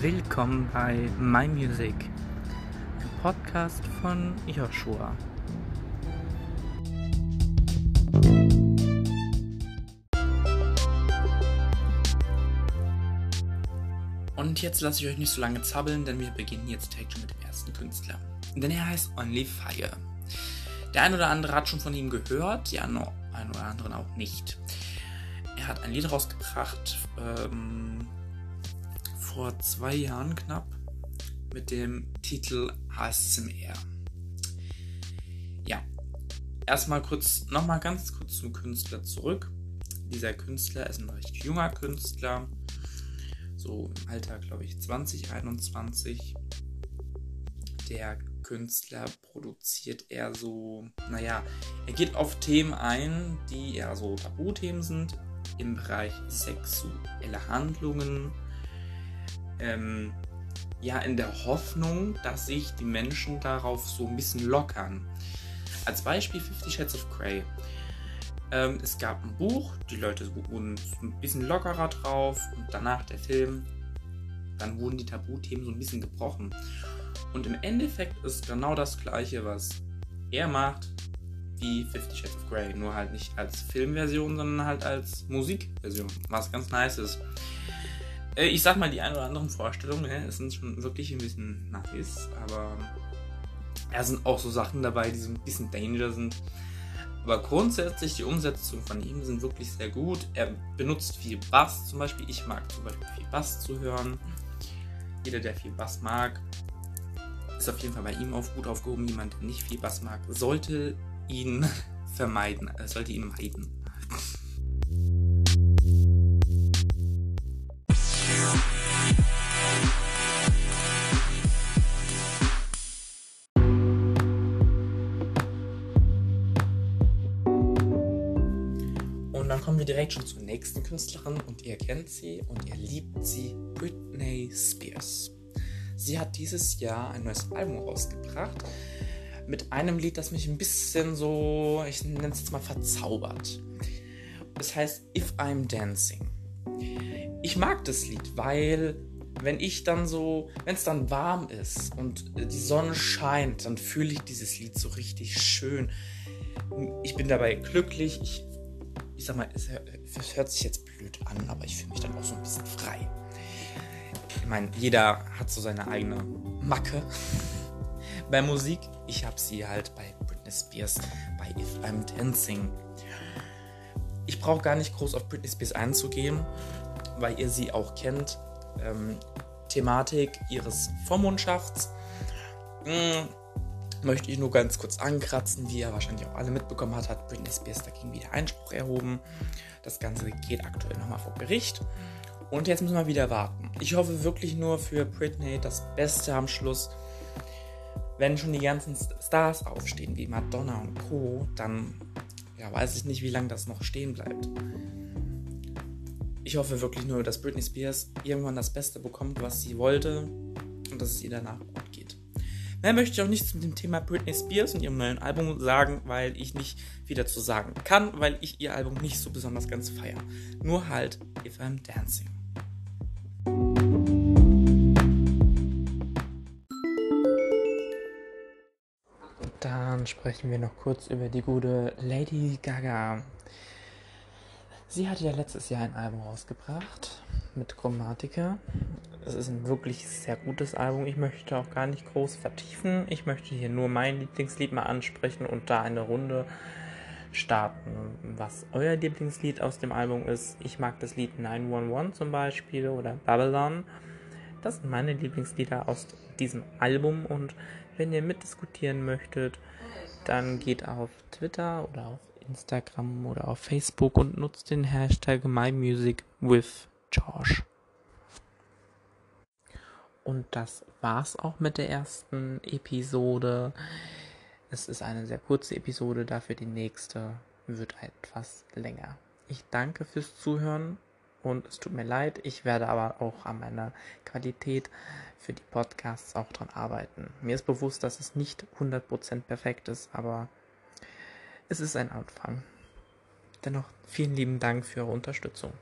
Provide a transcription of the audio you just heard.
Willkommen bei My Music, ein Podcast von Joshua. Und jetzt lasse ich euch nicht so lange zappeln, denn wir beginnen jetzt direkt mit dem ersten Künstler. Denn er heißt Only Fire. Der ein oder andere hat schon von ihm gehört, die ein oder anderen auch nicht. Er hat ein Lied rausgebracht ähm, vor zwei Jahren knapp mit dem Titel ASMR. Ja, erstmal kurz, nochmal ganz kurz zum Künstler zurück. Dieser Künstler ist ein recht junger Künstler, so im Alter, glaube ich, 2021. Der Künstler produziert eher so, naja, er geht auf Themen ein, die eher so Tabuthemen sind, im Bereich sexuelle Handlungen. Ähm, ja, in der Hoffnung, dass sich die Menschen darauf so ein bisschen lockern. Als Beispiel Fifty Shades of Grey. Ähm, es gab ein Buch, die Leute wurden ein bisschen lockerer drauf und danach der Film, dann wurden die Tabuthemen so ein bisschen gebrochen. Und im Endeffekt ist genau das gleiche, was er macht, wie Fifty Shades of Grey. Nur halt nicht als Filmversion, sondern halt als Musikversion. Was ganz nice ist. Äh, ich sag mal, die ein oder anderen Vorstellungen ne, sind schon wirklich ein bisschen nice, aber da sind auch so Sachen dabei, die so ein bisschen danger sind. Aber grundsätzlich die Umsetzung von ihm sind wirklich sehr gut. Er benutzt viel Bass zum Beispiel. Ich mag zum Beispiel viel Bass zu hören. Jeder, der viel Bass mag, ist auf jeden Fall bei ihm auf gut aufgehoben. Jemand, der nicht viel Bass mag, sollte ihn vermeiden. Er sollte ihn meiden. Kommen wir direkt schon zur nächsten Künstlerin und ihr kennt sie und ihr liebt sie, Britney Spears. Sie hat dieses Jahr ein neues Album rausgebracht mit einem Lied, das mich ein bisschen so, ich nenne es jetzt mal verzaubert. Es heißt If I'm Dancing. Ich mag das Lied, weil wenn ich dann so, wenn es dann warm ist und die Sonne scheint, dann fühle ich dieses Lied so richtig schön. Ich bin dabei glücklich. Ich, ich sag mal, es, hört sich jetzt blöd an, aber ich fühle mich dann auch so ein bisschen frei. Ich meine, jeder hat so seine eigene Macke bei Musik. Ich habe sie halt bei Britney Spears, bei If I'm Dancing. Ich brauche gar nicht groß auf Britney Spears einzugehen, weil ihr sie auch kennt. Ähm, Thematik ihres Vormundschafts. Hm, möchte ich nur ganz kurz ankratzen, wie ihr wahrscheinlich auch alle mitbekommen habt, hat Britney Spears dagegen wieder Einspruch erhoben. Das Ganze geht aktuell nochmal vor Gericht. Und jetzt müssen wir wieder warten. Ich hoffe wirklich nur für Britney das Beste am Schluss wenn schon die ganzen Stars aufstehen, wie Madonna und Co., dann ja, weiß ich nicht, wie lange das noch stehen bleibt. Ich hoffe wirklich nur, dass Britney Spears irgendwann das Beste bekommt, was sie wollte und dass es ihr danach gut. Mehr möchte ich auch nicht zu dem Thema Britney Spears und ihrem neuen Album sagen, weil ich nicht viel dazu sagen kann, weil ich ihr Album nicht so besonders ganz feiere. Nur halt If I'm Dancing. Dann sprechen wir noch kurz über die gute Lady Gaga. Sie hatte ja letztes Jahr ein Album rausgebracht mit Chromatica. Es ist ein wirklich sehr gutes Album. Ich möchte auch gar nicht groß vertiefen. Ich möchte hier nur mein Lieblingslied mal ansprechen und da eine Runde starten. Was euer Lieblingslied aus dem Album ist, ich mag das Lied 911 zum Beispiel oder Babylon. Das sind meine Lieblingslieder aus diesem Album und wenn ihr mitdiskutieren möchtet, dann geht auf Twitter oder auf Instagram oder auf Facebook und nutzt den Hashtag MyMusicWithGeorge. Und das war's auch mit der ersten Episode. Es ist eine sehr kurze Episode, dafür die nächste wird etwas länger. Ich danke fürs Zuhören und es tut mir leid. Ich werde aber auch an meiner Qualität für die Podcasts auch dran arbeiten. Mir ist bewusst, dass es nicht 100% perfekt ist, aber es ist ein Anfang. Dennoch vielen lieben Dank für eure Unterstützung.